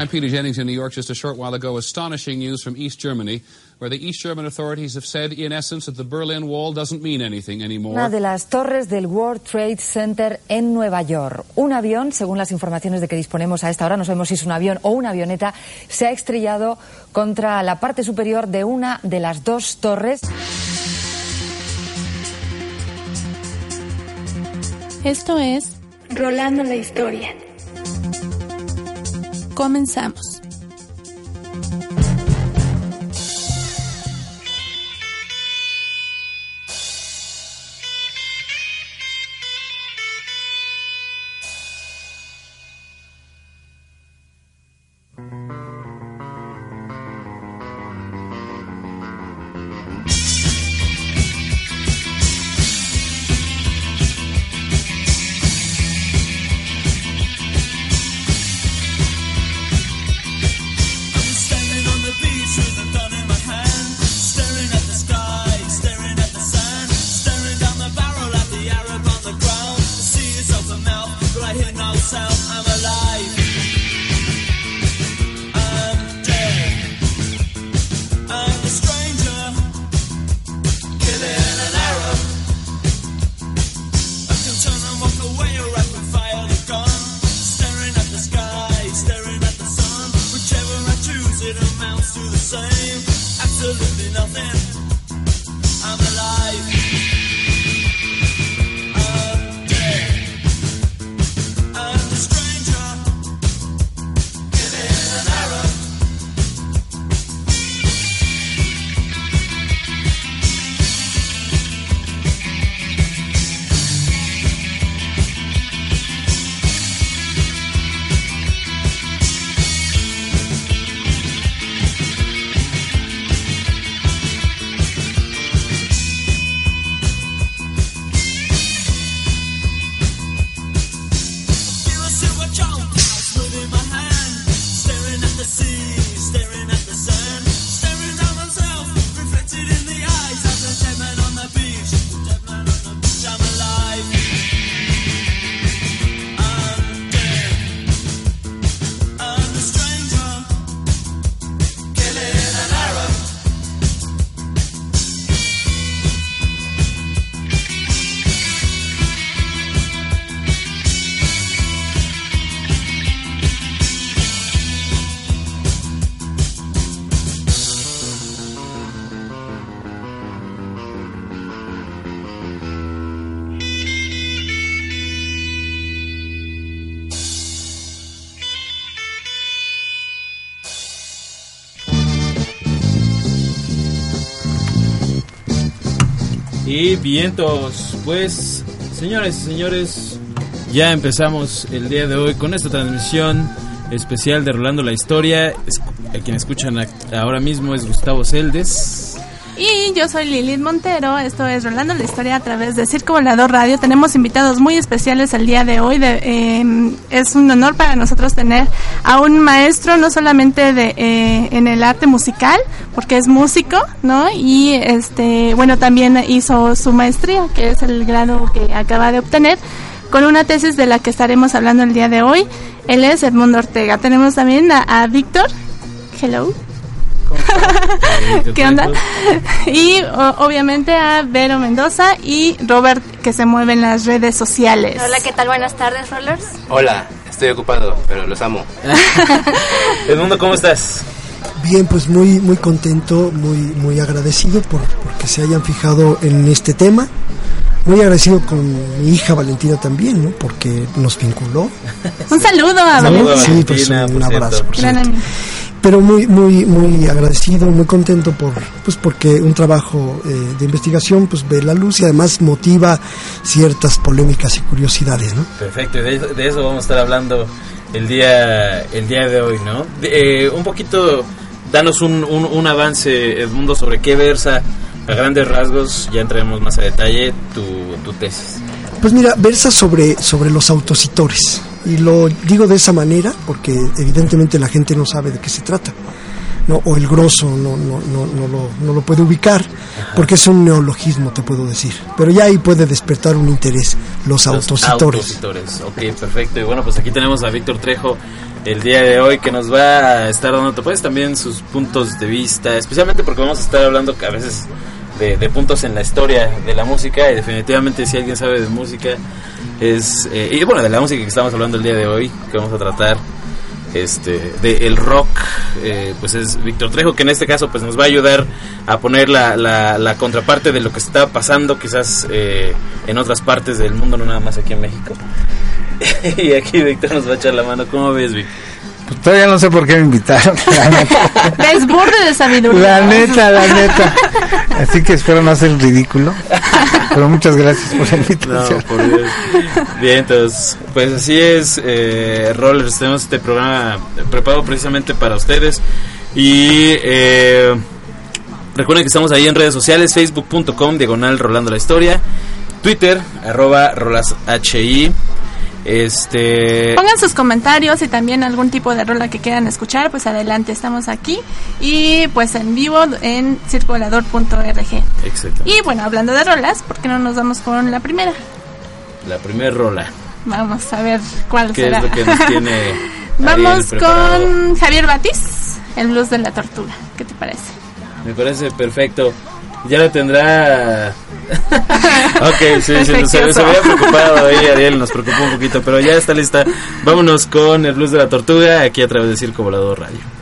I'm Peter Jennings in New York just a short while ago. Astonishing news from East Germany, where the East German authorities have said, in essence, that the Berlin Wall doesn't mean anything anymore. Una de las torres del World Trade Center en Nueva York. Un avión, según las informaciones de que disponemos a esta hora, no sabemos si es un avión o una avioneta, se ha estrellado contra la parte superior de una de las dos torres. Esto es Rolando la historia. Comenzamos. Y vientos, pues, señores y señores, ya empezamos el día de hoy con esta transmisión especial de Rolando la Historia. A quien escuchan ahora mismo es Gustavo Celdes. Y yo soy Lilith Montero, esto es Rolando la Historia a través de Circo Volador Radio. Tenemos invitados muy especiales el día de hoy. Eh, es un honor para nosotros tener a un maestro, no solamente de, eh, en el arte musical, porque es músico, ¿no? Y este, bueno, también hizo su maestría, que es el grado que acaba de obtener, con una tesis de la que estaremos hablando el día de hoy. Él es Edmundo Ortega. Tenemos también a Víctor. Hello. ¿Qué onda? Y o- obviamente a Vero Mendoza y Robert que se mueve en las redes sociales. Hola, ¿qué tal? Buenas tardes, Rollers. Hola, estoy ocupado, pero los amo. Edmundo, ¿cómo estás? Bien, pues muy muy contento, muy muy agradecido por porque se hayan fijado en este tema. Muy agradecido con mi hija Valentina también, ¿no? Porque nos vinculó. Un saludo a Valentina. Sí, pues un por abrazo. por Gran cierto. amigo. Pero muy muy muy agradecido muy contento por pues porque un trabajo eh, de investigación pues ve la luz y además motiva ciertas polémicas y curiosidades no Perfecto, y de, eso- de eso vamos a estar hablando el día, el día de hoy, ¿no? De- eh, un poquito, danos un, un, un avance, Edmundo, sobre qué versa a grandes rasgos, ya entraremos más a detalle, tu, tu tesis. Pues mira, versa sobre, sobre los autocitores. Y lo digo de esa manera porque evidentemente la gente no sabe de qué se trata. ¿no? O el grosso no, no, no, no, lo, no lo puede ubicar porque es un neologismo, te puedo decir. Pero ya ahí puede despertar un interés, los, Los autocitores. autocitores. Ok, perfecto. Y bueno, pues aquí tenemos a Víctor Trejo el día de hoy que nos va a estar dando pues también sus puntos de vista, especialmente porque vamos a estar hablando a veces de, puntos en la historia de la música y definitivamente si alguien sabe de música es eh, y bueno de la música que estamos hablando el día de hoy que vamos a tratar este de el rock eh, pues es Víctor Trejo que en este caso pues nos va a ayudar a poner la, la, la contraparte de lo que está pasando quizás eh, en otras partes del mundo no nada más aquí en México y aquí Víctor nos va a echar la mano ¿cómo ves Vic? Pues todavía no sé por qué me invitaron. La neta, Desborde de sabiduría. la neta, la neta. Así que espero no hacer el ridículo. Pero muchas gracias por la No, invitación. por Dios. Bien, entonces, pues así es, eh, Rollers, tenemos este programa preparado precisamente para ustedes. Y eh, recuerden que estamos ahí en redes sociales, facebook.com, diagonal Rolando la Historia, Twitter, arroba rolashi. Este... Pongan sus comentarios y también algún tipo de rola que quieran escuchar, pues adelante, estamos aquí y pues en vivo en circulador.org. Exacto. Y bueno, hablando de rolas, ¿por qué no nos vamos con la primera? La primera rola. Vamos a ver cuál ¿Qué será. es lo que nos tiene? Vamos con Javier Batiz, El Blues de la Tortuga. ¿Qué te parece? Me parece perfecto. Ya lo tendrá. ok, sí, sí, se, se había preocupado ahí, Ariel, nos preocupó un poquito, pero ya está lista. Vámonos con el blues de la tortuga aquí a través de Circo Volador Radio.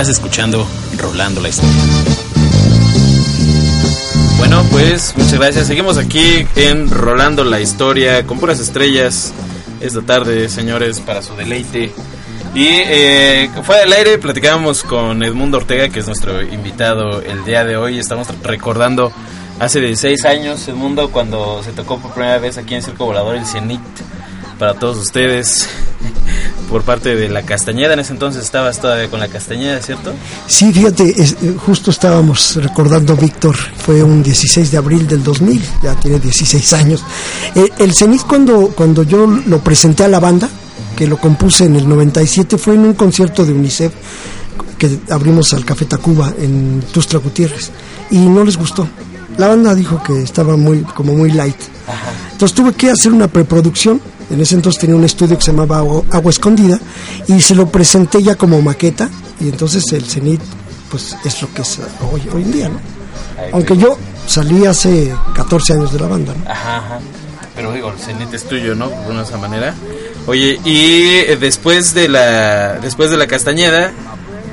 Estás escuchando Rolando la Historia. Bueno, pues muchas gracias. Seguimos aquí en Rolando la Historia con puras estrellas esta tarde, señores, para su deleite. Y eh, fuera del aire platicábamos con Edmundo Ortega, que es nuestro invitado el día de hoy. Estamos recordando hace 16 años, Edmundo, cuando se tocó por primera vez aquí en Circo Volador el Cenit para todos ustedes por parte de la Castañeda. En ese entonces estabas todavía con la Castañeda, ¿cierto? Sí, fíjate, es- eh, justo estábamos recordando, Víctor, fue un 16 de abril del 2000, ya tiene 16 años. Eh, el Cenit cuando, cuando yo lo presenté a la banda, que lo compuse en el 97, fue en un concierto de UNICEF que abrimos al Café Tacuba en Tustra Gutiérrez y no les gustó. La banda dijo que estaba muy como muy light. Entonces tuve que hacer una preproducción. En ese entonces tenía un estudio que se llamaba Agua, Agua Escondida y se lo presenté ya como maqueta y entonces el cenit pues es lo que es hoy, hoy en día, ¿no? Aunque yo salí hace 14 años de la banda, ¿no? Ajá, ajá. Pero digo, el cenit es tuyo, ¿no? Por una esa manera. Oye, y eh, después de la después de la Castañeda,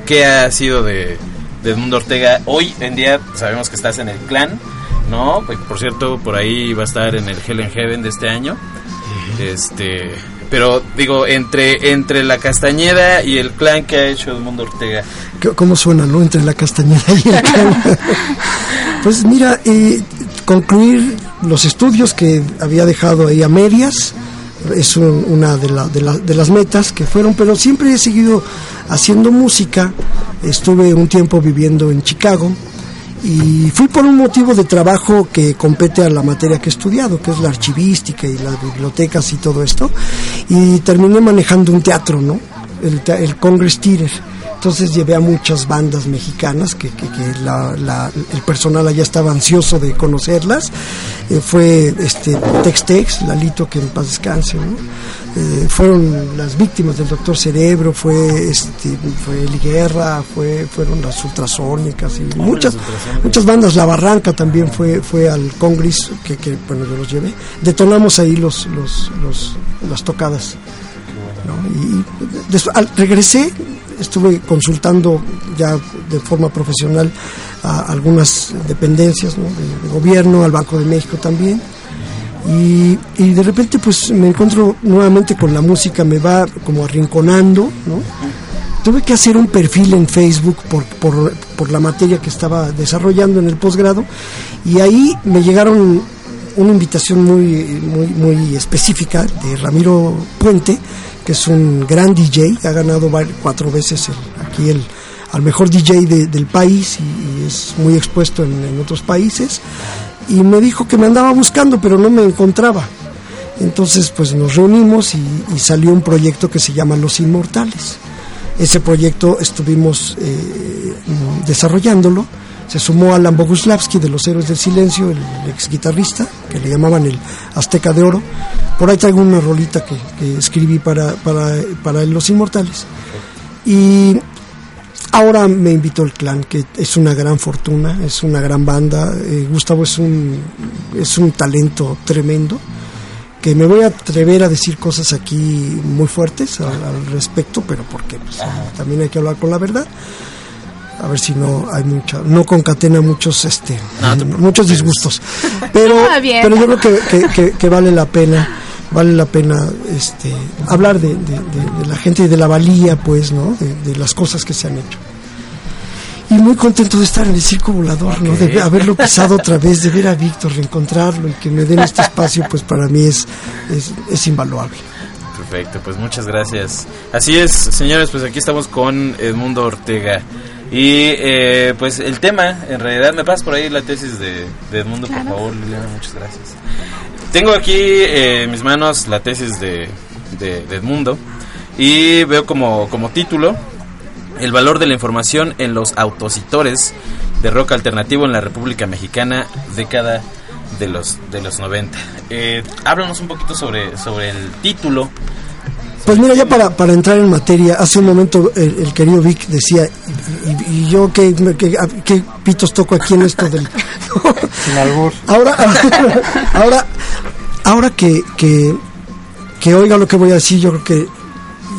¿qué ha sido de, de Edmundo Ortega? Hoy en día sabemos que estás en el clan, ¿no? Pues, Por cierto, por ahí va a estar en el Hell in Heaven de este año. Este, pero digo, entre entre la Castañeda y el clan que ha hecho Edmundo Ortega. ¿Qué- ¿Cómo suena, no? Entre la castañeda y el can. pues mira, eh, concluir los estudios que había dejado ahí a medias es un- una de, la- de, la- de las metas que fueron, pero siempre he seguido haciendo música. Estuve un tiempo viviendo en Chicago y fui por un motivo de trabajo que compete a la materia que he estudiado, que es la archivística y las bibliotecas y todo esto, y terminé manejando un teatro, ¿no? El, el Congress Theater. Entonces llevé a muchas bandas mexicanas que, que- que la- la- el personal allá estaba ansioso de conocerlas. Eh, fue este Tex Tex, Lalito, que en paz descanse, ¿no? Eh, fueron las víctimas del Doctor Cerebro, fue este, fue Guerra, fue, fueron las ultrasónicas y muchas, muchas bandas. La Barranca también fue, fue al Congress, que, que bueno, yo los llevé. Detonamos ahí los, los, los- las tocadas. ¿no? Y des- al- regresé, estuve consultando ya de forma profesional a algunas dependencias ¿no? de, gobierno, al Banco de México también. Y, y de repente pues me encuentro nuevamente con la música, me va como arrinconando, ¿no? Tuve que hacer un perfil en Facebook por, por, por la materia que estaba desarrollando en el posgrado y ahí me llegaron una invitación muy, muy, muy específica de Ramiro Puente, que es un gran DJ, ha ganado cuatro veces aquí el, al mejor DJ de- del país y, es muy expuesto en, en otros países. Y me dijo que me andaba buscando, pero no me encontraba. Entonces, pues nos reunimos y, salió un proyecto que se llama Los Inmortales. Ese proyecto estuvimos eh, desarrollándolo. Se sumó Alan Boguslavski de los Héroes del Silencio, el ex guitarrista, que le llamaban el Azteca de Oro. Por ahí traigo una rolita que, que escribí para, para, para Los Inmortales. Y ahora me invitó el clan, que es una gran fortuna, es una gran banda. Eh, Gustavo es un, es un talento tremendo que me voy a atrever a decir cosas aquí muy fuertes al, al respecto, pero porque pues, también hay que hablar con la verdad. A ver si no hay mucha, no concatena muchos, este, muchos disgustos. Pero, Ah, pero yo creo que, que- que- que vale la pena, vale la pena, este, hablar de, de- de- de la gente y de la valía, pues, ¿no? De, de las cosas que se han hecho. Y muy contento de estar en el circo volador, ¿no? De haberlo pisado otra vez, de ver a Víctor, reencontrarlo y que me den este espacio, pues para mí es, es, es invaluable. Perfecto, pues muchas gracias. Así es, señores, pues aquí estamos con Edmundo Ortega. Y eh, pues el tema, en realidad, me pasas por ahí la tesis de, de Edmundo, por favor, Liliana, muchas gracias. Tengo aquí eh, en mis manos la tesis de, de, de Edmundo y veo como, como título El valor de la información en los autocitores de rock alternativo en la República Mexicana, década de los, de los 90. Eh, háblanos un poquito sobre, sobre el título. Pues mira, ya para, para entrar en materia, hace un momento el, el querido Vic decía, y, y yo qué, qué, qué pitos toco aquí en esto del... Ahora, ahora, ahora que, que, que oiga lo que voy a decir, yo creo que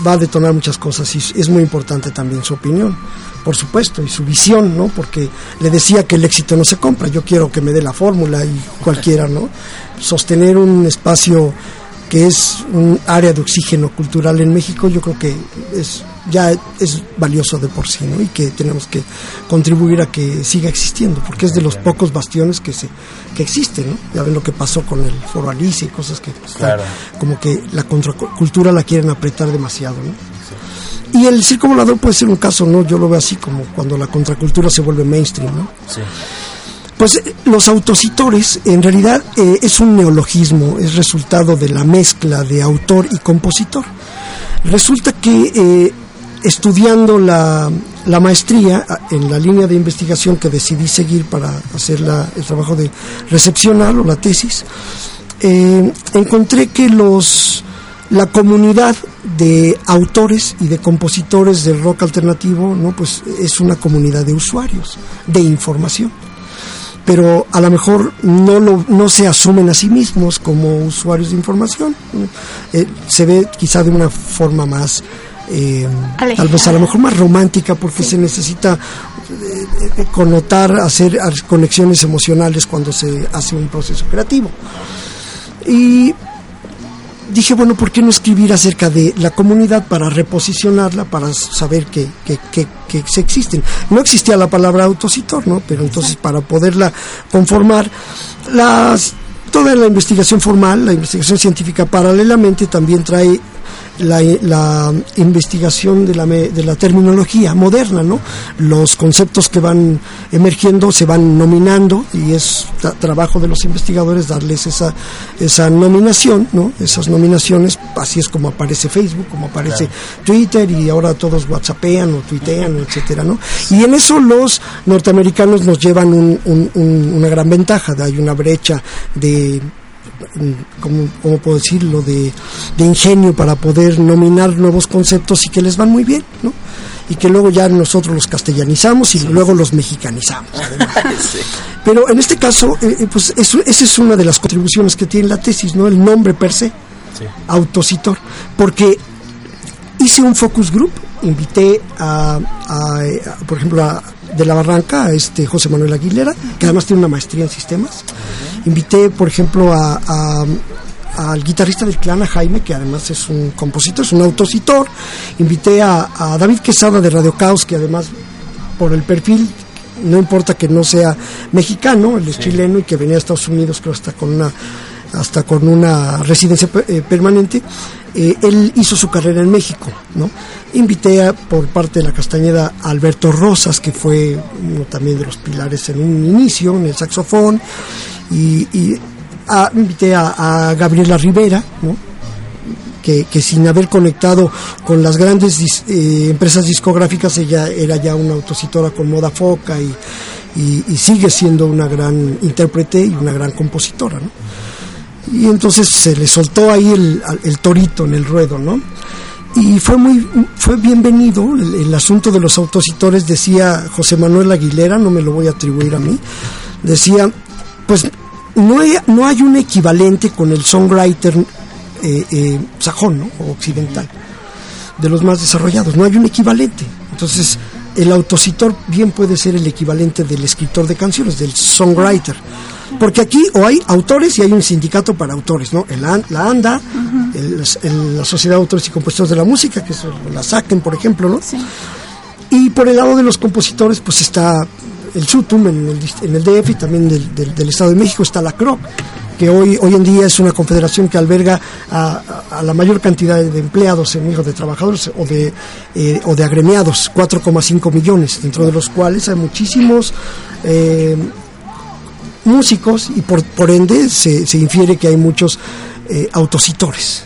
va a detonar muchas cosas y es muy importante también su opinión, por supuesto, y su visión, ¿no? Porque le decía que el éxito no se compra, yo quiero que me dé la fórmula y cualquiera, ¿no? Sostener un espacio que es un área de oxígeno cultural en México, yo creo que es ya es valioso de por sí, ¿no? Y que tenemos que contribuir a que siga existiendo, porque es de los pocos bastiones que se que existen, ¿no? Ya ven lo que pasó con el Foro Alicia y cosas que pues, Claro. como que la contracultura la quieren apretar demasiado, ¿no? Y el circo volador puede ser un caso, ¿no? Yo lo veo así como cuando la contracultura se vuelve mainstream, ¿no? Sí. Pues eh, los autocitores en realidad eh, es un neologismo, es resultado de la mezcla de autor y compositor. Resulta que eh, estudiando la, maestría en la línea de investigación que decidí seguir para hacer el trabajo de recepcional o la tesis, encontré que los la comunidad de autores y de compositores del rock alternativo no pues es una comunidad de usuarios de información pero a lo mejor no lo, no se asumen a sí mismos como usuarios de información. Eh, se ve quizá de una forma más eh, tal vez a lo mejor más romántica porque se necesita eh, connotar hacer conexiones emocionales cuando se hace un proceso creativo. Y dije, bueno, ¿por qué no escribir acerca de la comunidad para reposicionarla, para saber que, que, que, que se existen? No existía la palabra autocitor, ¿no? Pero entonces para poderla conformar, las, toda la investigación formal, la investigación científica paralelamente también trae la, la investigación de la, de la terminología moderna, ¿no? Los conceptos que van emergiendo se van nominando y es tra- trabajo de los investigadores darles esa, esa nominación, ¿no? Esas nominaciones, así es como aparece Facebook, como aparece Twitter y ahora todos whatsappean o tuitean, etcétera, ¿no? Y en eso los norteamericanos nos llevan un- un- un- una gran ventaja, hay una brecha de como, ¿cómo puedo decirlo?, de, de ingenio para poder nominar nuevos conceptos y que les van muy bien, ¿no? Y que luego ya nosotros los castellanizamos y luego los mexicanizamos. además. Pero en este caso, eh, eh, pues eso, esa es una de las contribuciones que tiene la tesis, ¿no? El nombre per se, autocitor, porque hice un focus group, invité a, a, eh, a, por ejemplo, a- de la Barranca este José Manuel Aguilera, que además tiene una maestría en sistemas. Invité, por ejemplo, a, a- al guitarrista del clan, a Jaime, que además es un compositor, es un autocitor. Invité a, a David Quesada de Radio Caos, que además por el perfil no importa que no sea mexicano, él es chileno y que venía a Estados Unidos creo hasta con una hasta con una residencia eh, permanente, eh, él hizo su carrera en México, ¿no? Invité a, por parte de la Castañeda a Alberto Rosas, que fue uno también de los pilares en un inicio, en el saxofón, y, y a- invité a, Gabriela Rivera, ¿no? que, que sin haber conectado con las grandes eh, empresas discográficas, ella era ya una autocitora con moda foca y, sigue siendo una gran intérprete y una gran compositora. Y entonces se le soltó ahí el, el torito en el ruedo, ¿no? Y fue muy fue bienvenido el, asunto de los autocitores, decía José Manuel Aguilera, no me lo voy a atribuir a mí, decía, pues no hay, no hay un equivalente con el songwriter eh, eh, sajón ¿no? o occidental, de los más desarrollados, no hay un equivalente. Entonces, el autocitor bien puede ser el equivalente del escritor de canciones, del songwriter. Porque aquí o hay autores y hay un sindicato para autores, ¿no? El la ANDA, el- el- la Sociedad de Autores y Compositores de la Música, que es la SACEM, por ejemplo, ¿no? Y por el lado de los compositores, pues está el SUTUM en el, en el DF y también del, del- del Estado de México está la CROC, que hoy, hoy en día es una confederación que alberga a, a- a la mayor cantidad de empleados en México, de trabajadores o de, eh, o de agremiados, 4,5 millones, dentro de los cuales hay muchísimos eh, músicos y por, por ende se, se infiere que hay muchos eh, autocitores.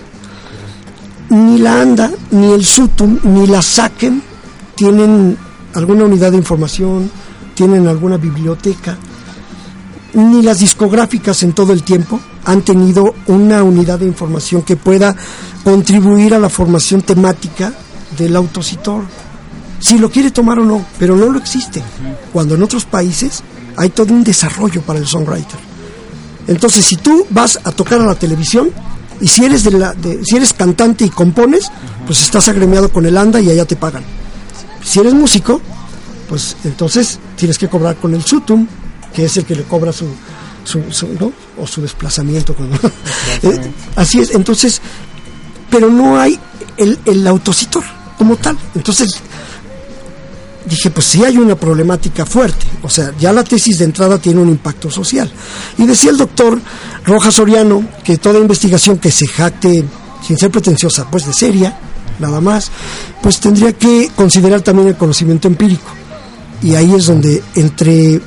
Ni la ANDA, ni el SUTUM, ni la SACEM tienen alguna unidad de información, tienen alguna biblioteca, ni las discográficas en todo el tiempo han tenido una unidad de información que pueda contribuir a la formación temática del autocitor. Si lo quiere tomar o no, pero no lo existe. Cuando en otros países hay todo un desarrollo para el songwriter. Entonces, si tú vas a tocar a la televisión, Y si eres de la, de- si eres cantante y compones, pues estás agremiado con el ANDA y allá te pagan. Si eres músico, pues entonces tienes que cobrar con el SUTUM, que es el que le cobra su, su, su- ¿no? o su desplazamiento. como- Eh, así es, entonces, pero no hay el, el autocitor como tal. Entonces, dije, pues sí hay una problemática fuerte. O sea, ya la tesis de entrada tiene un impacto social. Y decía el doctor Rojas Soriano que toda investigación que se jacte, sin ser pretenciosa, pues de seria, nada más, pues tendría que considerar también el conocimiento empírico. Y ahí es donde entré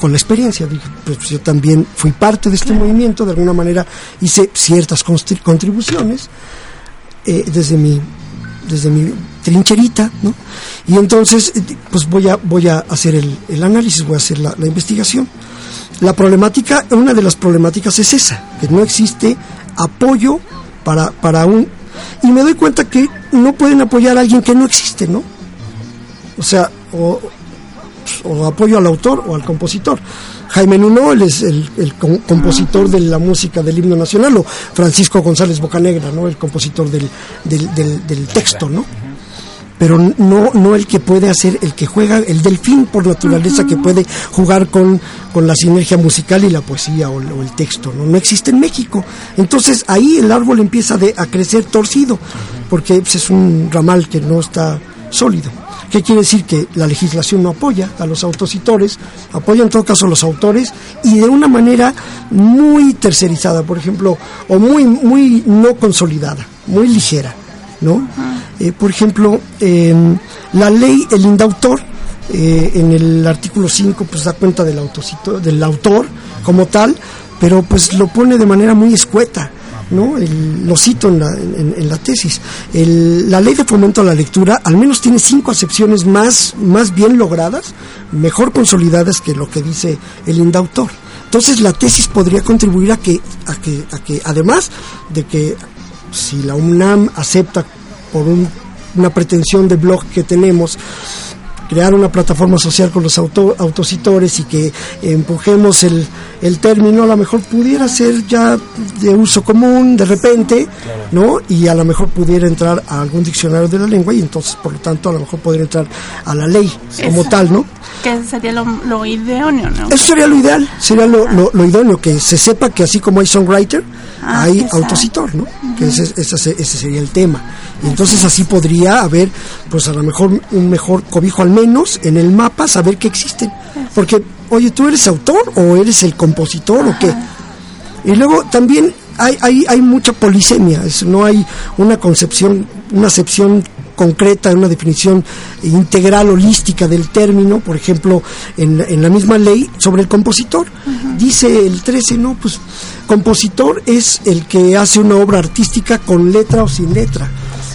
con la experiencia. Dije, pues yo también fui parte de este movimiento, de alguna manera hice ciertas contribuciones eh, desde mi desde mi trincherita, ¿no? Y entonces, eh, pues voy a voy a hacer el, el análisis, voy a hacer la, la investigación. La problemática, una de las problemáticas es esa, que no existe apoyo para, para un... Y me doy cuenta que no pueden apoyar a alguien que no existe, ¿no? O sea, o, o apoyo al autor o al compositor. Jaime Nuno, él es el, el com- compositor de la música del himno nacional, o Francisco González Bocanegra, ¿no? El compositor del, texto, ¿no? Pero no, el que puede hacer, el que juega, el delfín por naturaleza que puede jugar con, la sinergia musical y la poesía o, el- texto, ¿no? No existe en México. Entonces ahí el árbol empieza a crecer torcido, porque pues, es un ramal que no está sólido. ¿Qué quiere decir? Que la legislación no apoya a los autocitores, apoya en todo caso a los autores y de una manera muy tercerizada, por ejemplo, o muy, muy no consolidada, muy ligera, ¿no? Eh, por ejemplo, em, la ley, el indautor, eh, en el artículo 5, pues da cuenta del, autocito- del autor como tal, pero pues lo pone de manera muy escueta. ¿No? Lo cito en la, en- en la tesis. El- la ley de fomento a la lectura al menos tiene cinco acepciones más, más bien logradas, mejor consolidadas que lo que dice el indautor. Entonces la tesis podría contribuir a que, a que, a que además de que si la UNAM acepta por un- una pretensión de blog que tenemos, crear una plataforma social con los auto, autocitores y que empujemos el, el término, a lo mejor pudiera ser ya de uso común de repente, ¿no? Y a lo mejor pudiera entrar a algún diccionario de la lengua y entonces, por lo tanto, a lo mejor podría entrar a la ley como Eso. tal, ¿no? Que sería lo, lo idóneo, ¿no? Eso sería lo ideal, sería lo, lo, lo idóneo, que se sepa que así como hay songwriter, Ah, hay autocitor, ¿no? Que ese, ese, se- ese sería el tema. Y entonces así podría haber, pues a lo mejor un mejor cobijo al menos en el mapa, saber que existen. Porque, oye, ¿tú eres autor o eres el compositor o qué? Y luego también hay, hay, hay mucha polisemia, es- no hay una concepción, una acepción concreta, una definición integral, holística del término, por ejemplo, en, la- en la misma ley sobre el compositor. Dice el 13, no, pues compositor es el que hace una obra artística con letra o sin letra.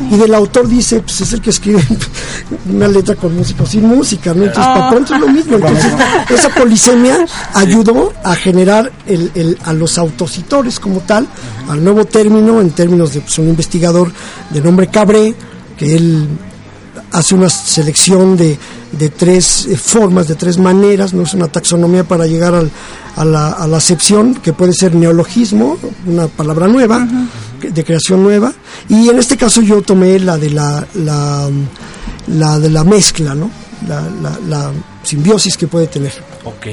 Y del autor dice, pues es el que escribe una letra con música sin música, ¿no? Entonces, para pronto es lo mismo. Entonces, esa polisemia ayudó a generar el, el- a los autocitores como tal, al nuevo término, en términos de pues, un investigador de nombre Cabré, que él hace una selección de, de tres eh, formas, de tres maneras, no es una taxonomía para llegar al- a, la, a la acepción, que puede ser neologismo, una palabra nueva, de creación nueva, y en este caso yo tomé la de la, la, la de la mezcla, ¿no? La, la, la simbiosis que puede tener. Ok,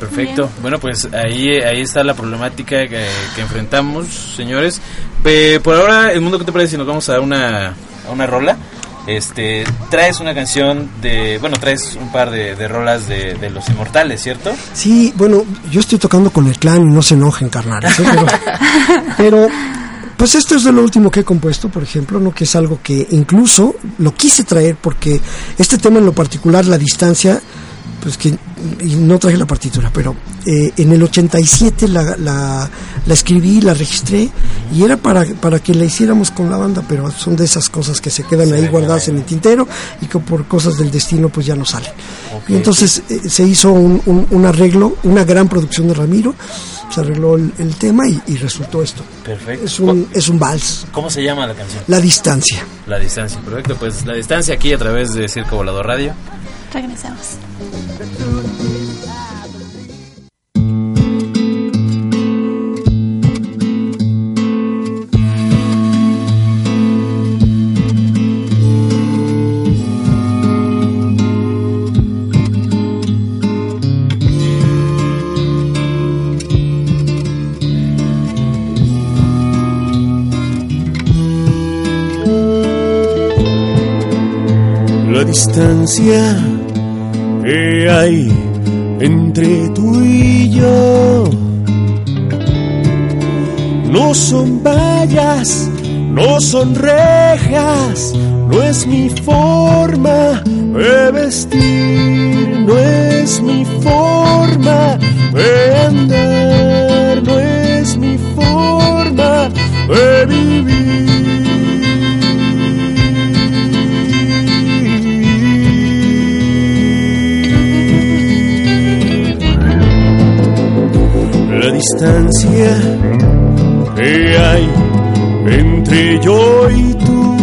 perfecto. Bueno, pues ahí, ahí está la problemática que, que enfrentamos, señores. Pe- por ahora, el mundo, ¿qué te parece si nos vamos a una, a una rola? Este, traes una canción de, bueno, traes un par de, de rolas de, de Los Inmortales, ¿cierto? Sí, bueno, yo estoy tocando con el clan y no se enojen, carnales. ¿eh? Pero, pero, pues esto es de lo último que he compuesto, por ejemplo, ¿no? que es algo que incluso lo quise traer porque este tema en lo particular, la distancia, pues que y no traje la partitura, pero eh, en el 87 la, la, la escribí, la registré y era para, para que la hiciéramos con la banda, pero son de esas cosas que se quedan ahí guardadas en el tintero y que por cosas del destino pues ya no salen. Y entonces eh, se hizo un, un- un arreglo, una gran producción de Ramiro, se arregló el, el tema y, y resultó esto. Perfecto. Es un, es un vals, ¿Cómo se llama la canción? La Distancia. La distancia, perfecto. Pues la distancia aquí a través de Circo Volador Radio. Regresamos. La distancia que hay entre tú y yo. No son vallas, no son rejas, no es mi forma de vestir, no es mi forma de andar, distancia que hay entre yo y tú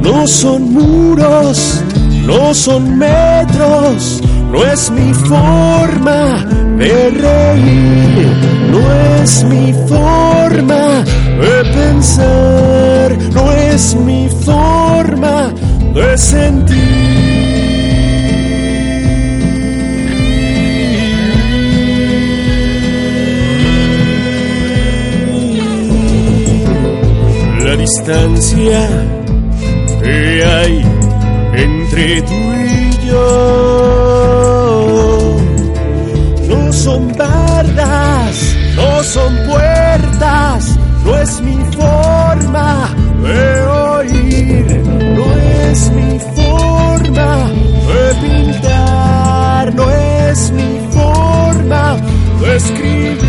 no son muros, no son metros, no es mi forma de reír, no es mi forma de pensar, no es mi forma de sentir. Distancia que hay entre tú y yo. No son bardas, no son puertas, no es mi forma de oír, no es mi forma de pintar, no es mi forma de la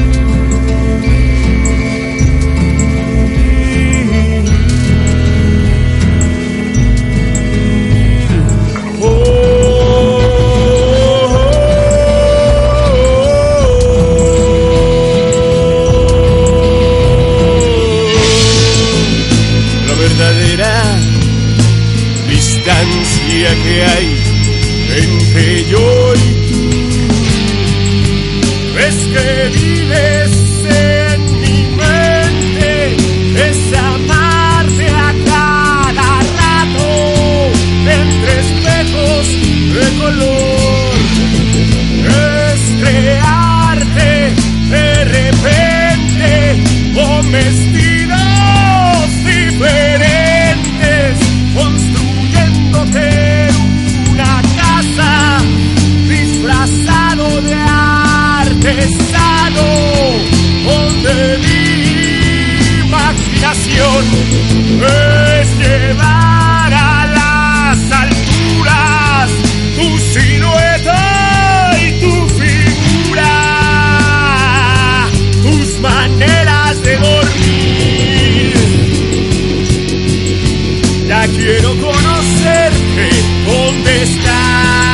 quiero conocerte, ¿dónde estás?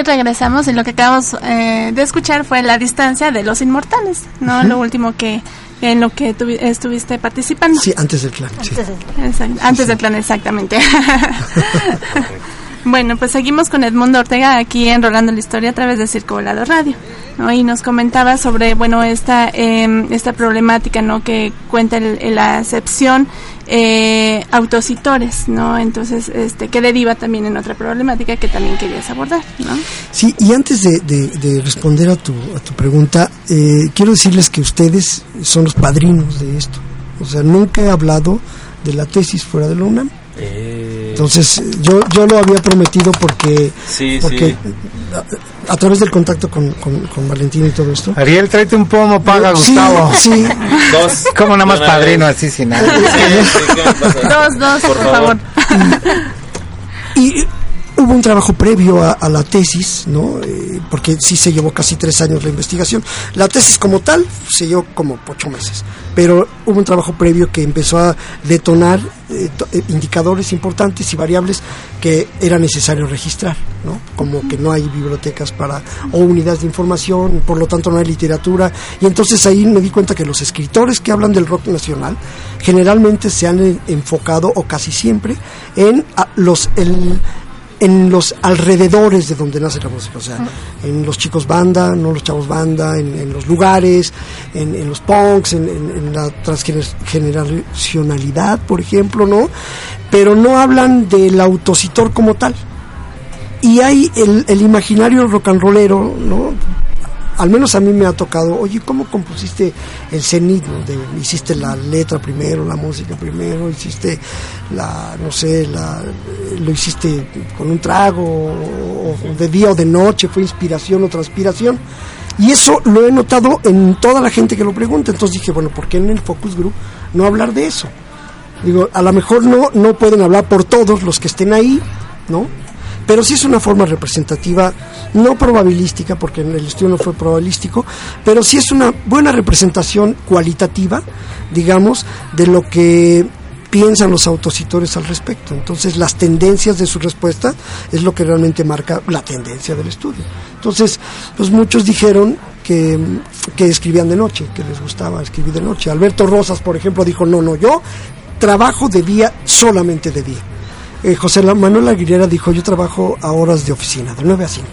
Y regresamos y lo que acabamos eh, de escuchar fue La distancia de los inmortales, ¿no? Lo último que en lo que tuvi- estuviste participando. Sí, antes del sí. Exact- antes del plan, exactamente. bueno, pues seguimos con Edmundo Ortega aquí enrolando la historia a través de Circo Volado Radio. ¿no? Y nos comentaba sobre, bueno, esta, eh, esta problemática, ¿no? Que cuenta el- el- la acepción eh, autocitores, ¿no? Entonces, este, que deriva también en otra problemática que también querías abordar, ¿no? Sí, y antes de, de- de responder a tu, a tu pregunta, eh, quiero decirles que ustedes son los padrinos de esto. O sea, nunca he hablado de la tesis fuera de la UNAM. Entonces, yo, yo lo había prometido porque, Sí, porque sí. A, a través del contacto con, con, con Valentín y todo esto. Ariel, tráete un pomo, paga Sí, Gustavo. sí. Dos. Como nada más padrino, vez. así sin nada. Dos, dos, por, favor. Y hubo un trabajo previo a, la tesis, ¿no? Eh, porque sí se llevó casi tres años la investigación. La tesis como tal se llevó como ocho meses, pero hubo un trabajo previo que empezó a detonar eh, eh, indicadores importantes y variables que era necesario registrar, ¿no? Como que no hay bibliotecas para o unidades de información, por lo tanto no hay literatura y entonces ahí me di cuenta que los escritores que hablan del rock nacional generalmente se han enfocado o casi siempre en los el en los alrededores de donde nace la música, o sea, en los chicos banda, no los chavos banda, en, en los lugares, en, en los punks, en, la transgeneracionalidad, por ejemplo, ¿no? Pero no hablan del autocitor como tal. Y hay el, el imaginario rock and rollero, ¿no? Al menos a mí me ha tocado, oye, ¿cómo compusiste el cenit? no? Hiciste la letra primero, la música primero, hiciste la, no sé, la, lo hiciste con un trago, o, o de día o de noche, fue inspiración o transpiración. Y eso lo he notado en toda la gente que lo pregunta. Entonces dije, bueno, ¿por qué en el Focus Group no hablar de eso? Digo, a lo mejor no, no pueden hablar por todos los que estén ahí, ¿no? Pero sí es una forma representativa, no probabilística, porque el estudio no fue probabilístico, pero sí es una buena representación cualitativa, digamos, de lo que piensan los autocitores al respecto. Entonces, las tendencias de su respuesta es lo que realmente marca la tendencia del estudio. Entonces, pues muchos dijeron que escribían de noche, que les gustaba escribir de noche. Alberto Rosas, por ejemplo, dijo, no, no, yo trabajo de día, solamente de día. Eh, José Manuel Aguilera dijo, yo trabajo a horas de oficina, de 9 a 5.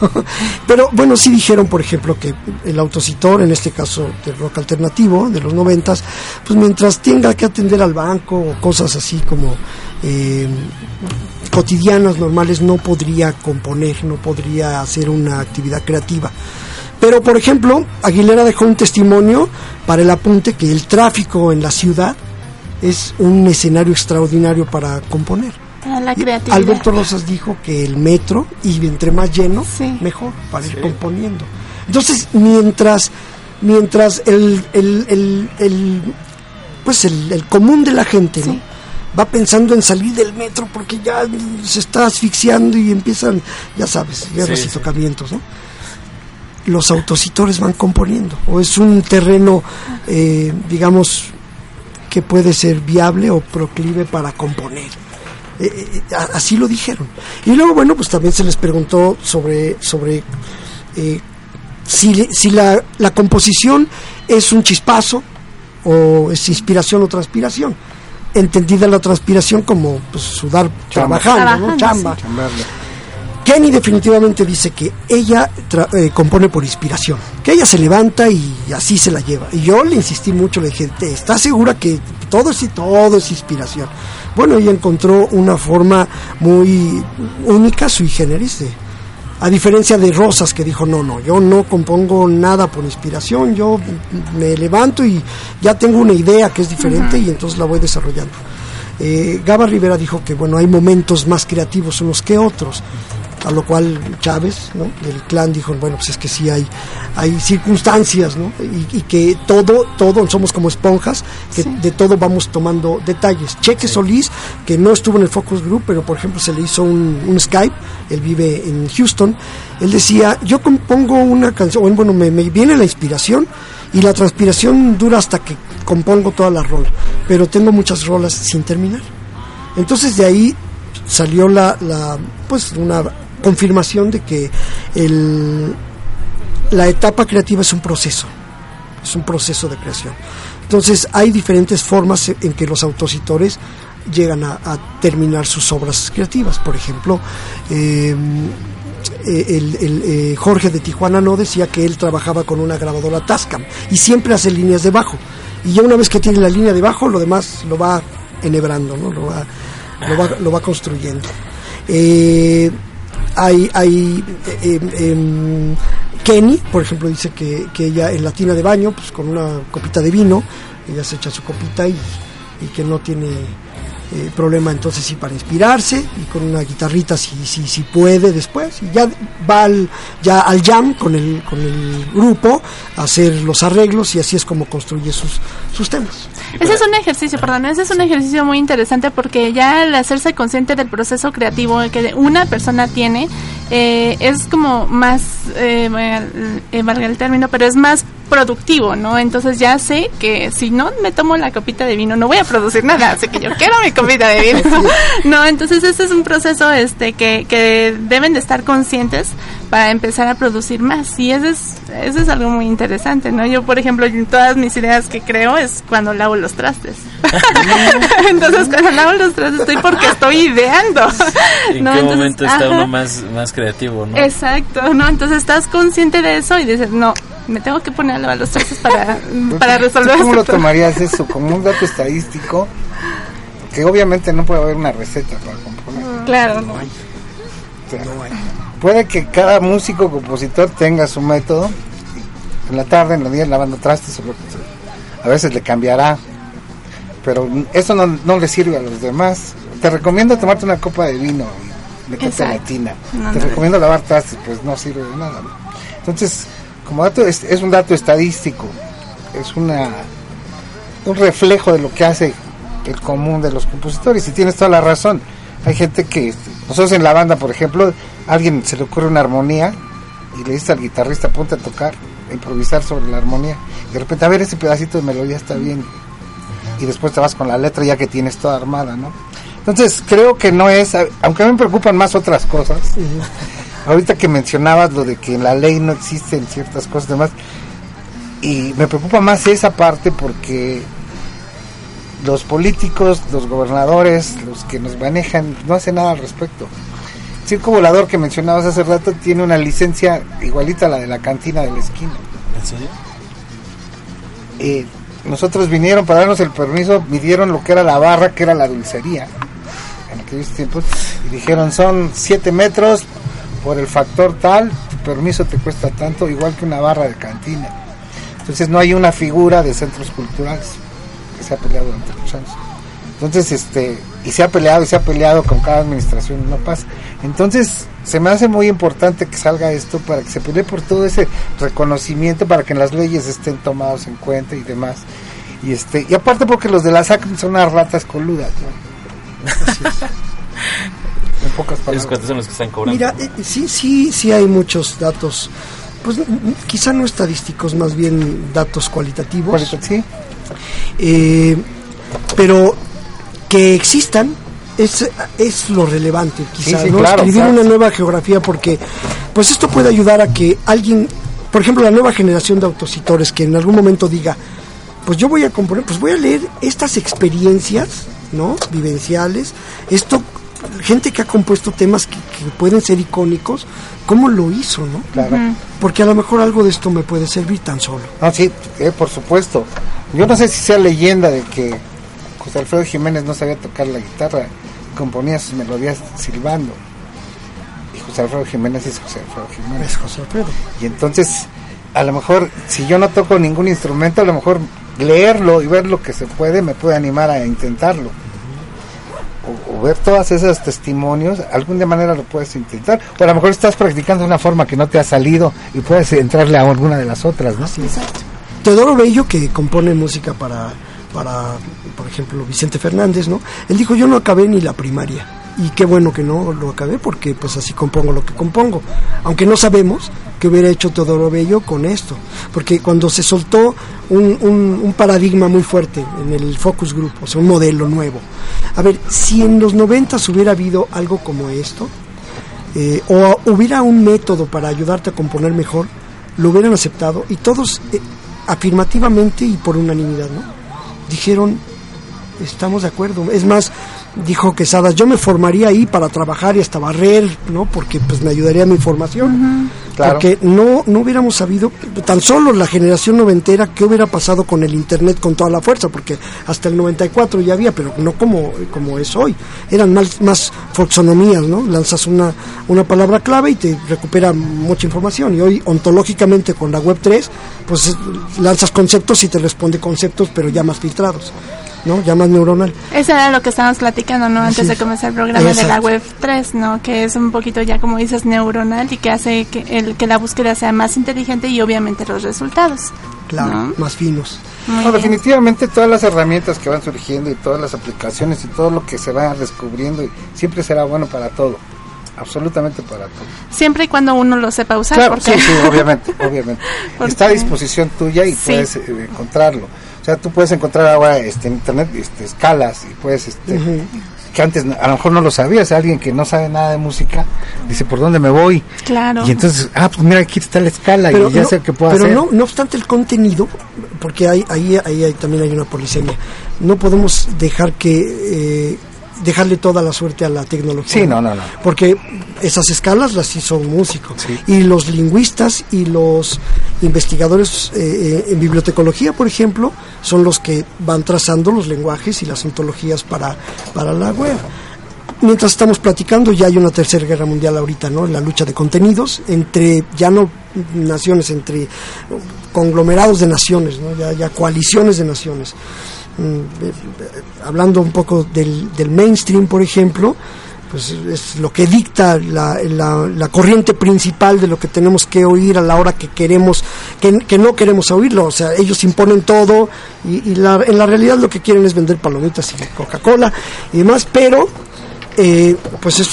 Pero bueno, sí dijeron, por ejemplo, que el autocitor, en este caso del rock alternativo, de los noventas, pues mientras tenga que atender al banco o cosas así como eh, cotidianas, normales, no podría componer, no podría hacer una actividad creativa. Pero, por ejemplo, Aguilera dejó un testimonio para el apunte que el tráfico en la ciudad es un escenario extraordinario para componer. Ah, la creatividad. Alberto Rosas dijo que el metro, y entre más lleno, mejor para ir componiendo. Entonces, mientras, mientras el, el, el, el- pues el, el común de la gente ¿no? va pensando en salir del metro porque ya se está asfixiando y empiezan, ya sabes, guerras Sí, y sí. tocamientos, ¿no? Los autocitores van componiendo, o es un terreno, eh, digamos, que puede ser viable o proclive para componer. Eh, eh, así lo dijeron. Y luego, bueno, pues también se les preguntó sobre, sobre eh, si, le- si la, la composición es un chispazo o es inspiración o transpiración. Entendida la transpiración como pues, sudar trabajando, ¿no? Chamba. Kenny definitivamente dice que ella tra- eh, compone por inspiración, que ella se levanta y así se la lleva. Y yo le insistí mucho, le dije, "¿Te- ¿estás segura que todo es, todo es inspiración? Bueno, ella encontró una forma muy única, sui generis, de- a diferencia de Rosas que dijo, no, no, yo no compongo nada por inspiración, yo me levanto y ya tengo una idea que es diferente y entonces la voy desarrollando. Eh, Gaba Rivera dijo que bueno hay momentos más creativos unos que otros, a lo cual Chávez, ¿no? del clan dijo bueno pues es que sí hay hay circunstancias, ¿no? y, y que todo todo somos como esponjas que de todo vamos tomando detalles. Cheque Solís que no estuvo en el focus group pero por ejemplo se le hizo un, un Skype, él vive en Houston, él decía yo compongo una canción, bueno me, me viene la inspiración y la transpiración dura hasta que compongo toda la rola, pero tengo muchas rolas sin terminar. Entonces de ahí salió la, la pues una confirmación de que el, la etapa creativa es un proceso, es un proceso de creación. Entonces hay diferentes formas en que los autositores llegan a, terminar sus obras creativas. Por ejemplo, eh, eh, el, eh, Jorge de Tijuana no decía que él trabajaba con una grabadora Tascam y siempre hace líneas de bajo. Y ya una vez que tiene la línea de bajo, lo demás lo va enhebrando, ¿no? lo, va, lo, va, construyendo. Hay, hay eh, eh, Kenny, por ejemplo, dice que, que ella en la tina de baño, pues con una copita de vino, ella se echa su copita y, y que no tiene eh, problema entonces sí para inspirarse y con una guitarrita si, si, si puede después y ya va al, ya al jam con el, con el grupo a hacer los arreglos y así es como construye sus, sus temas. Ese es un ejercicio, perdón, ese es un ejercicio muy interesante porque ya al hacerse consciente del proceso creativo que una persona tiene, eh, es como más, eh, eh, valga el término, pero es más productivo, ¿no? Entonces ya sé que si no me tomo la copita de vino no voy a producir nada, así que yo quiero mi copita de vino. no, entonces este es un proceso este que, que deben de estar conscientes para empezar a producir más y eso es, eso es algo muy interesante, ¿no? Yo, por ejemplo, todas mis ideas que creo es cuando lavo los trastes. entonces cuando lavo los trastes estoy porque estoy ideando. ¿En ¿no? qué Entonces, momento está ajá. uno más, más creativo, no? Exacto, ¿no? Entonces estás consciente de eso y dices, no, me tengo que poner a lavar los trastes para, para resolver ¿Tú ¿Cómo lo tomarías eso? ¿Como un dato estadístico? Que obviamente no puede haber una receta para componer. Claro, no. O sea, Puede que cada músico compositor tenga su método. En la tarde, en los días lavando trastes, o lo que sea. a veces le cambiará. Pero eso no, no le sirve a los demás. Te recomiendo tomarte una copa de vino y meterte a la Exacto. tina. No, Te recomiendo lavar trastes, pues no sirve de nada. Entonces, como dato, es, es un dato estadístico. Es una un reflejo de lo que hace el común de los compositores y tienes toda la razón. Hay gente que, nosotros en la banda, por ejemplo, a alguien se le ocurre una armonía y le dice al guitarrista, ponte a tocar, a improvisar sobre la armonía. Y de repente, a ver, ese pedacito de melodía está bien. Y después te vas con la letra ya que tienes toda armada, ¿no? Entonces, creo que no es, aunque a mí me preocupan más otras cosas. Ahorita que mencionabas lo de que en la ley no existen ciertas cosas demás, y me preocupa más esa parte porque los políticos, los gobernadores, los que nos manejan, no hacen nada al respecto. El circo volador que mencionabas hace rato tiene una licencia igualita a la de la cantina de la esquina. ¿En serio? Eh, nosotros vinieron para darnos el permiso, midieron lo que era la barra, que era la dulcería en aquellos tiempos, y dijeron son 7 metros por el factor tal, tu permiso te cuesta tanto, igual que una barra de cantina. Entonces no hay una figura de centros culturales que se ha peleado durante muchos años. Entonces, este, y se ha peleado y se ha peleado con cada administración, no pasa. Entonces, se me hace muy importante que salga esto para que se pelee por todo ese reconocimiento, para que en las leyes estén tomados en cuenta y demás. Y este, y aparte porque los de la SAC son unas ratas coludas, pocas palabras. cuates son los que están cobrando. Mira, eh, sí, sí, sí hay muchos datos, pues n- n- quizá no estadísticos, más bien datos cualitativos. Cualita- sí. Eh, pero que existan es, es lo relevante, quizá, Sí, sí, ¿no? claro, Escribir claro. una nueva geografía porque, pues esto puede ayudar a que alguien, por ejemplo, la nueva generación de autositores que en algún momento diga, pues yo voy a componer, pues voy a leer estas experiencias, ¿no? Vivenciales, esto, gente que ha compuesto temas que, que pueden ser icónicos, ¿cómo lo hizo, no? Claro. Porque a lo mejor algo de esto me puede servir tan solo. No, sí, eh, por supuesto. Yo no sé si sea leyenda de que José Alfredo Jiménez no sabía tocar la guitarra, componía sus melodías silbando. Y José Alfredo Jiménez es José Alfredo Jiménez. Es José Alfredo. Y entonces, a lo mejor, si yo no toco ningún instrumento, a lo mejor leerlo y ver lo que se puede me puede animar a intentarlo. O, ver todas esos testimonios, algún de manera lo puedes intentar. O a lo mejor estás practicando de una forma que no te ha salido y puedes entrarle a alguna de las otras, ¿no? Teodoro Bello, que compone música para, para, por ejemplo, Vicente Fernández, ¿no? Él dijo, yo no acabé ni la primaria. Y qué bueno que no lo acabé porque pues así compongo lo que compongo. Aunque no sabemos qué hubiera hecho Teodoro Bello con esto, porque cuando se soltó un, un- paradigma muy fuerte en el focus group, o sea, un modelo nuevo. A ver, si en los noventas hubiera habido algo como esto, eh, o hubiera un método para ayudarte a componer mejor, lo hubieran aceptado y todos eh, afirmativamente y por unanimidad, ¿no? Dijeron, estamos de acuerdo. Es más, dijo Quesadas, yo me formaría ahí para trabajar y hasta barrer, ¿no? Porque pues me ayudaría mi formación. Claro. Porque no, no hubiéramos sabido, tan solo la generación noventera, qué hubiera pasado con el Internet con toda la fuerza, porque hasta el 94 ya había, pero no como, como es hoy. Eran más, más folksonomías, ¿no? Lanzas una, una palabra clave y te recupera mucha información. Y hoy, ontológicamente, con la Web 3, pues lanzas conceptos y te responde conceptos, pero ya más filtrados, ¿no? Ya más neuronal. Eso era lo que estábamos platicando, ¿no? Antes Sí. de comenzar el programa de la Exacto. web 3, ¿no? Que es un poquito ya, como dices, neuronal y que hace que, el, que la búsqueda sea más inteligente y obviamente los resultados. Claro, ¿no? más finos. No, definitivamente todas las herramientas que van surgiendo y todas las aplicaciones y todo lo que se va descubriendo y siempre será bueno para todo, absolutamente para todo. Siempre y cuando uno lo sepa usar. Claro, porque sí, sí, obviamente, obviamente. Porque- Está a disposición tuya y Sí. puedes eh, encontrarlo. O sea, tú puedes encontrar ahora este, en internet este, escalas y puedes, este, que antes a lo mejor no lo sabías, alguien que no sabe nada de música dice, ¿por dónde me voy? Claro. Y entonces, ah, pues mira, aquí está la escala Pero, y ya no, sé qué puedo pero hacer. no, no obstante el contenido, porque hay, ahí, ahí hay- también hay una polisemia, no podemos dejar que eh, dejarle toda la suerte a la tecnología. Sí, no, no, no. Porque esas escalas las hizo un músico. Sí. Y los lingüistas y los investigadores eh, eh, en bibliotecología, por ejemplo, son los que van trazando los lenguajes y las ontologías para, para la web. Mientras estamos platicando, ya hay una tercera guerra mundial ahorita, ¿no? La lucha de contenidos entre, ya no naciones, entre conglomerados de naciones, ¿no? Ya, ya coaliciones de naciones. Eh, hablando un poco del, del mainstream, por ejemplo, pues es lo que dicta la, la, corriente principal de lo que tenemos que oír a la hora que queremos, que, que no queremos oírlo. O sea, ellos imponen todo y, y la- en la realidad lo que quieren es vender palomitas y Coca-Cola y demás, pero eh, pues es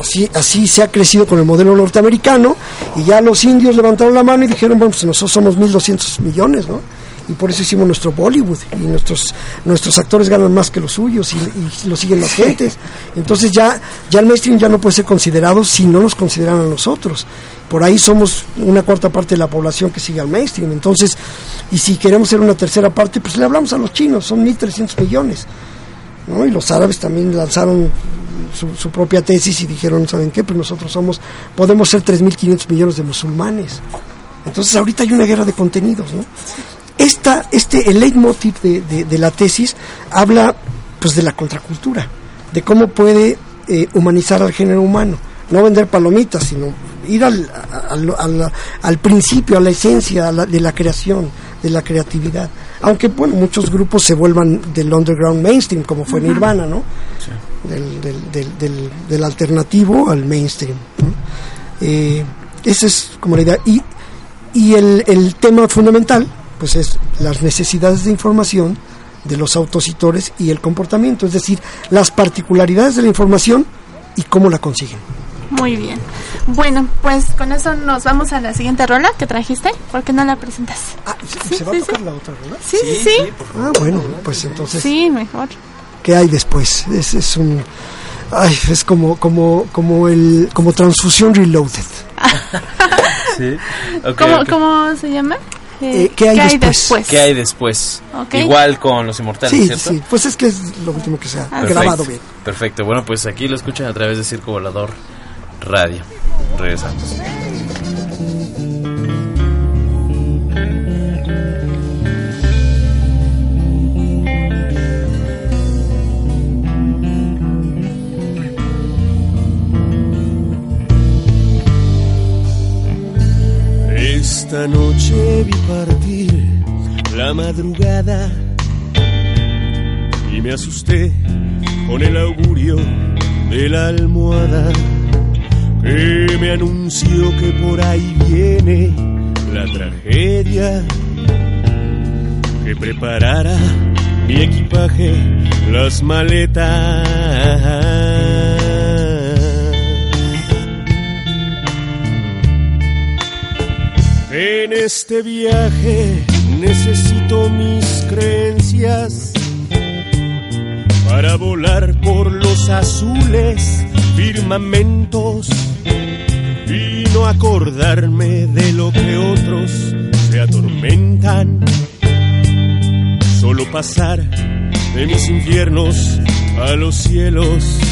así, así se ha crecido con el modelo norteamericano y ya los indios levantaron la mano y dijeron, bueno, pues nosotros somos 1.200 millones, ¿no? Y por eso hicimos nuestro Bollywood y nuestros nuestros actores ganan más que los suyos y, y lo siguen más gentes. Entonces ya, ya el mainstream ya no puede ser considerado si no nos consideran a nosotros. Por ahí somos una cuarta parte de la población que sigue al mainstream. Entonces, y si queremos ser una tercera parte, pues le hablamos a los chinos, son 1.300 millones. ¿no? Y los árabes también lanzaron su, su propia tesis y dijeron, ¿saben qué? Pues nosotros somos, podemos ser 3.500 millones de musulmanes. Entonces ahorita hay una guerra de contenidos, ¿no? Esta, este, el leitmotiv de, de, de la tesis habla pues de la contracultura, de cómo puede eh, humanizar al género humano, no vender palomitas, sino ir al, al, al- al principio, a la esencia a la- de la creación, de la creatividad. Aunque, bueno, muchos grupos se vuelvan del underground mainstream, como fue Nirvana, ¿no? Del, del, del, del- del alternativo al mainstream. ¿no? Eh, esa es como la idea. Y, y el, el tema fundamental, pues es las necesidades de información de los autositores y el comportamiento, es decir, las particularidades de la información y cómo la consiguen. Muy bien. Bueno, pues con eso nos vamos a la siguiente rola que trajiste. ¿Por qué no la presentas? ¿Se va a tocar la otra, verdad? Sí, sí, sí. Ah, bueno, pues entonces, Sí, mejor. ¿qué hay después? Es, es un... Ay, es como, como, como, el, como transfusión reloaded. Sí. ¿Cómo. ¿Cómo se llama? Eh, ¿qué hay después? ¿Qué hay después? Igual con los inmortales, Sí, ¿cierto? sí, pues es que es lo último que se ha Perfecto, grabado bien. Perfecto. Bueno, pues aquí lo escuchan a través de Circo Volador Radio. Regresamos. Esta noche vi partir la madrugada y me asusté con el augurio de la almohada que me anunció que por ahí viene la tragedia que preparara mi equipaje, las maletas. En este viaje necesito mis creencias para volar por los azules firmamentos y no acordarme de lo que otros se atormentan. Solo pasar de mis infiernos a los cielos.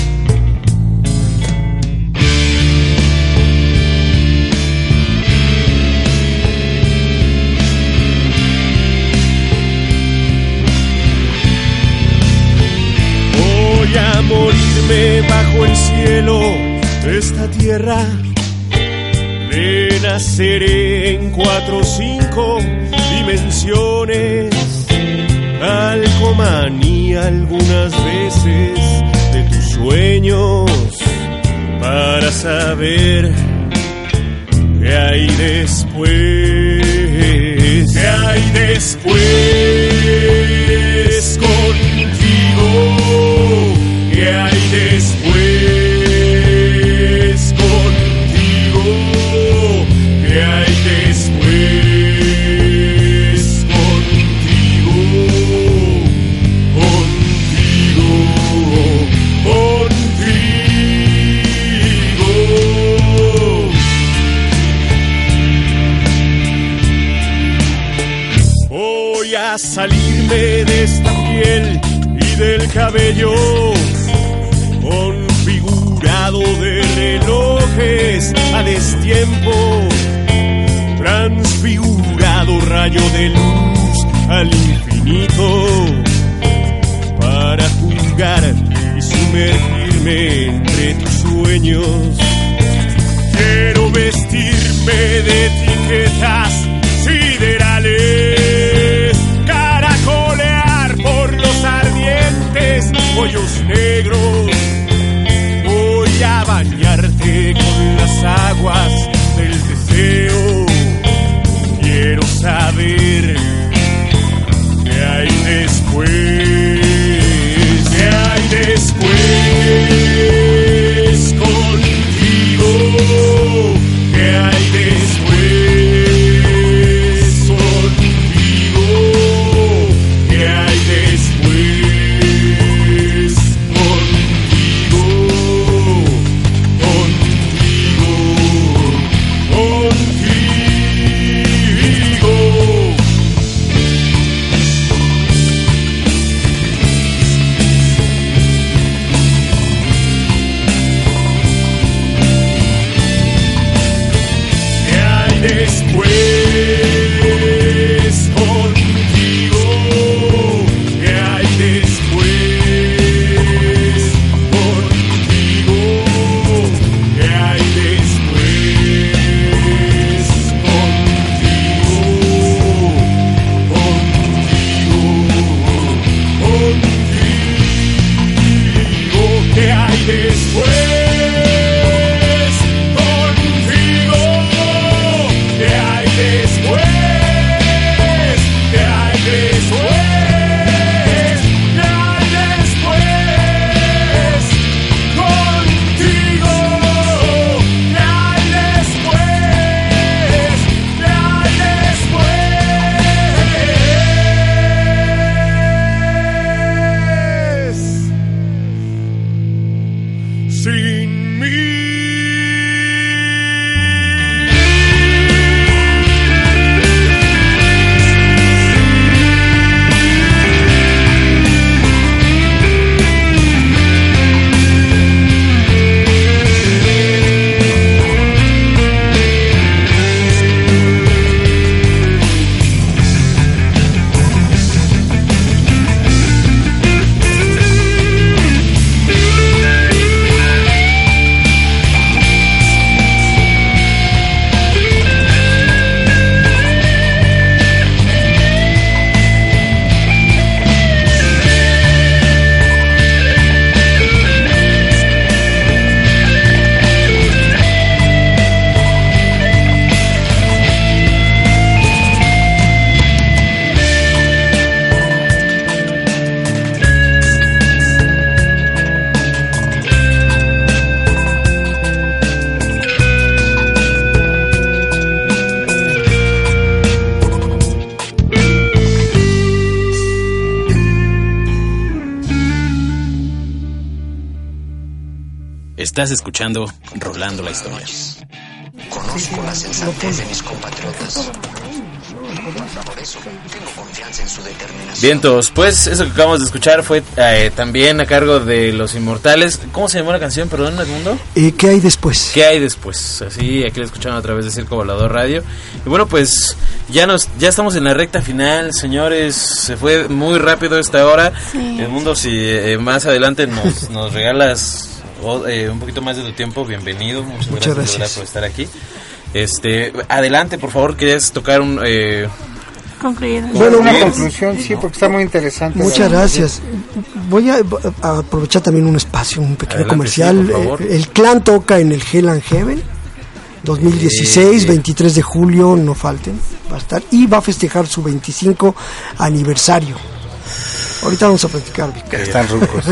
Bajo el cielo esta tierra. Renaceré en cuatro o cinco dimensiones. Calcomanía algunas veces de tus sueños para saber qué hay después. ¿Qué hay después contigo? ¿Qué hay a destiempo, transfigurado rayo de luz al infinito, para jugar y sumergirme entre tus sueños. Quiero vestirme de etiquetas Estás escuchando Rolando la Historia. Conozco la sensatez de mis compatriotas. Por eso tengo confianza en su determinación. Vientos, pues eso que acabamos de escuchar fue eh, también a cargo de Los Inmortales. ¿Cómo se llamó la canción? Perdón, Edmundo. Eh, ¿Qué hay después? ¿Qué hay después? Así, aquí la escucharon a través de Circo Volador Radio. Y bueno, pues ya nos ya estamos en la recta final, señores. Se fue muy rápido esta hora. Sí. Edmundo, si eh, más adelante nos, nos regalas eh, un poquito más de tu tiempo, bienvenido. Muchas, Muchas gracias, por estar aquí. Este, adelante, por favor, querías tocar un... Eh, Concluir. Bueno, una conclusión, sí, porque está muy interesante. Muchas gracias. Voy a, a aprovechar también un espacio, un pequeño Adelante, comercial. sí. Eh, el clan toca en el Hell and Heaven 2016, Sí. 23 de julio, no falten, va a estar y va a festejar su 25 aniversario. Ahorita vamos a platicar. Están rucos.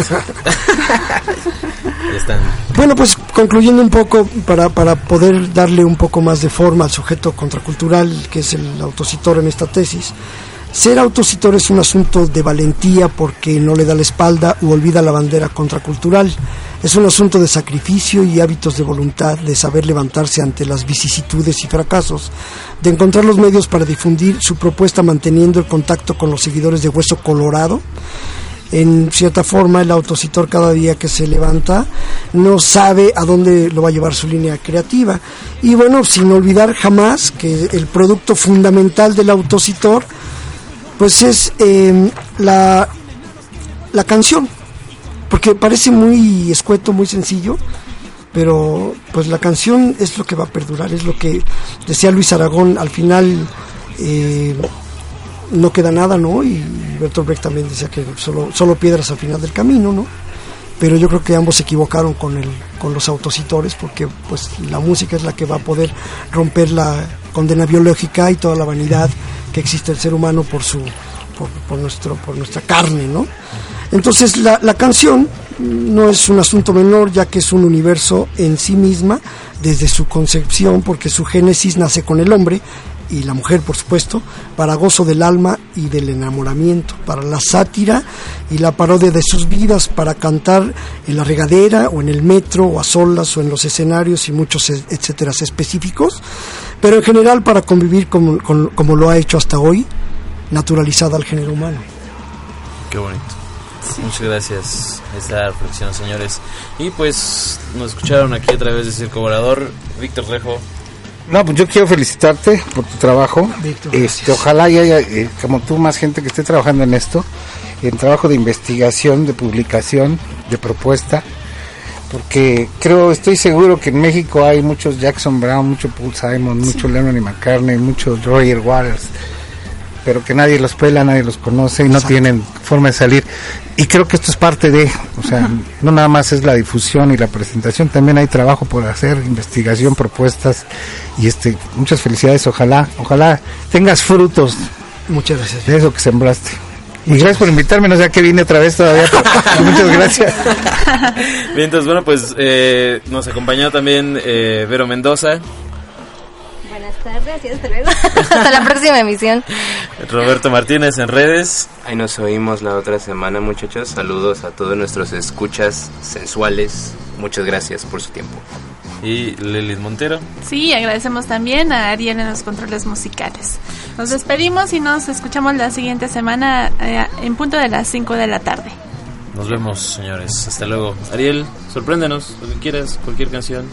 Bueno, pues concluyendo un poco, para, para poder darle un poco más de forma al sujeto contracultural, que es el autocitor en esta tesis, ser autocitor es un asunto de valentía porque no le da la espalda u olvida la bandera contracultural. Es un asunto de sacrificio y hábitos de voluntad, de saber levantarse ante las vicisitudes y fracasos, de encontrar los medios para difundir su propuesta manteniendo el contacto con los seguidores de Hueso Colorado, en cierta forma el autocitor cada día que se levanta no sabe a dónde lo va a llevar su línea creativa. Y bueno sin olvidar jamás que el producto fundamental del autocitor pues es eh, la la canción. Porque parece muy escueto muy sencillo pero pues la canción es lo que va a perdurar es lo que decía Luis Aragón al final eh, no queda nada, ¿no? Y Bertolt Brecht también decía que solo, solo piedras al final del camino, ¿no? Pero yo creo que ambos se equivocaron con, el, con los autocitores porque pues la música es la que va a poder romper la condena biológica y toda la vanidad que existe el ser humano por su por, por nuestro por nuestra carne, ¿no? Entonces la, la canción no es un asunto menor ya que es un universo en sí misma desde su concepción porque su génesis nace con el hombre y la mujer, por supuesto, para gozo del alma y del enamoramiento, para la sátira y la parodia de sus vidas, para cantar en la regadera o en el metro o a solas o en los escenarios y muchos e- etcétera específicos, pero en general para convivir como, con- como lo ha hecho hasta hoy, naturalizada al género humano. Qué bonito. Muchas gracias esta reflexión, señores. Y pues nos escucharon aquí a través de Circo Volador. Víctor Rejo. No, pues yo quiero felicitarte por tu trabajo. Este, ojalá haya, eh, como tú, más gente que esté trabajando en esto, en trabajo de investigación, de publicación, de propuesta, porque creo, estoy seguro que en México hay muchos Jackson Brown, mucho Paul Simon, mucho Lennon y McCartney, muchos Roger Waters, pero que nadie los pela, nadie los conoce y no tienen forma de salir. Y creo que esto es parte de, o sea, no nada más es la difusión y la presentación, también hay trabajo por hacer, investigación, propuestas y este, muchas felicidades, ojalá, ojalá tengas frutos. Muchas gracias. De eso que sembraste. Y gracias por invitarme, no sé a qué vine otra vez todavía, pero muchas gracias. Bien, entonces, bueno, pues eh, nos acompañó también eh, Vero Mendoza, Buenas tardes y hasta luego. hasta la próxima emisión. Roberto Martínez en redes. Ahí nos oímos la otra semana, muchachos. Saludos a todos nuestros escuchas sensuales. Muchas gracias por su tiempo. Y Lilith Montero. Sí, agradecemos también a Ariel en los controles musicales. Nos despedimos y nos escuchamos la siguiente semana eh, en punto de las 5 de la tarde. Nos vemos, señores. Hasta luego. Ariel, sorpréndenos, lo que quieras, cualquier canción.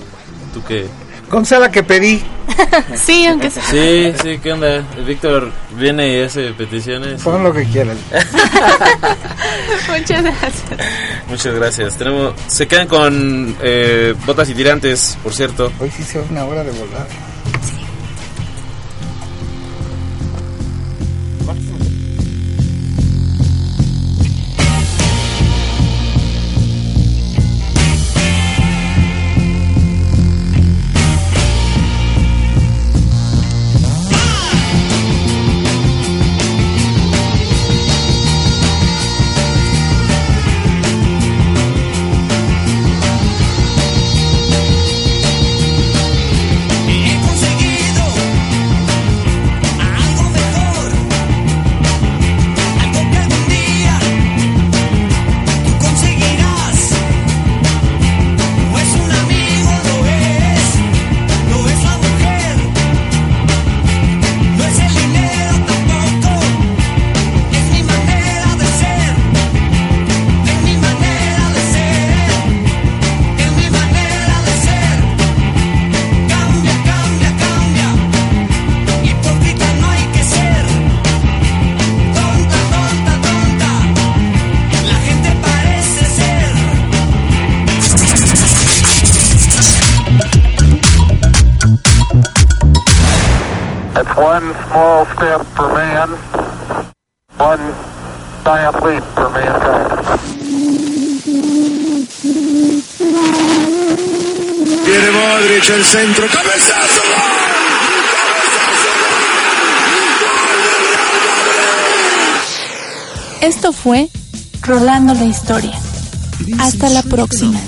Tú que... Gonzala que pedí. Sí, aunque sea. Sí, sí, ¿qué onda? Víctor viene y hace peticiones. Pon lo que quieras. Muchas gracias. Muchas gracias. Tenemos, se quedan con eh, botas y tirantes, por cierto. Hoy sí se va una hora de volar. Rolando la Historia. Hasta la próxima.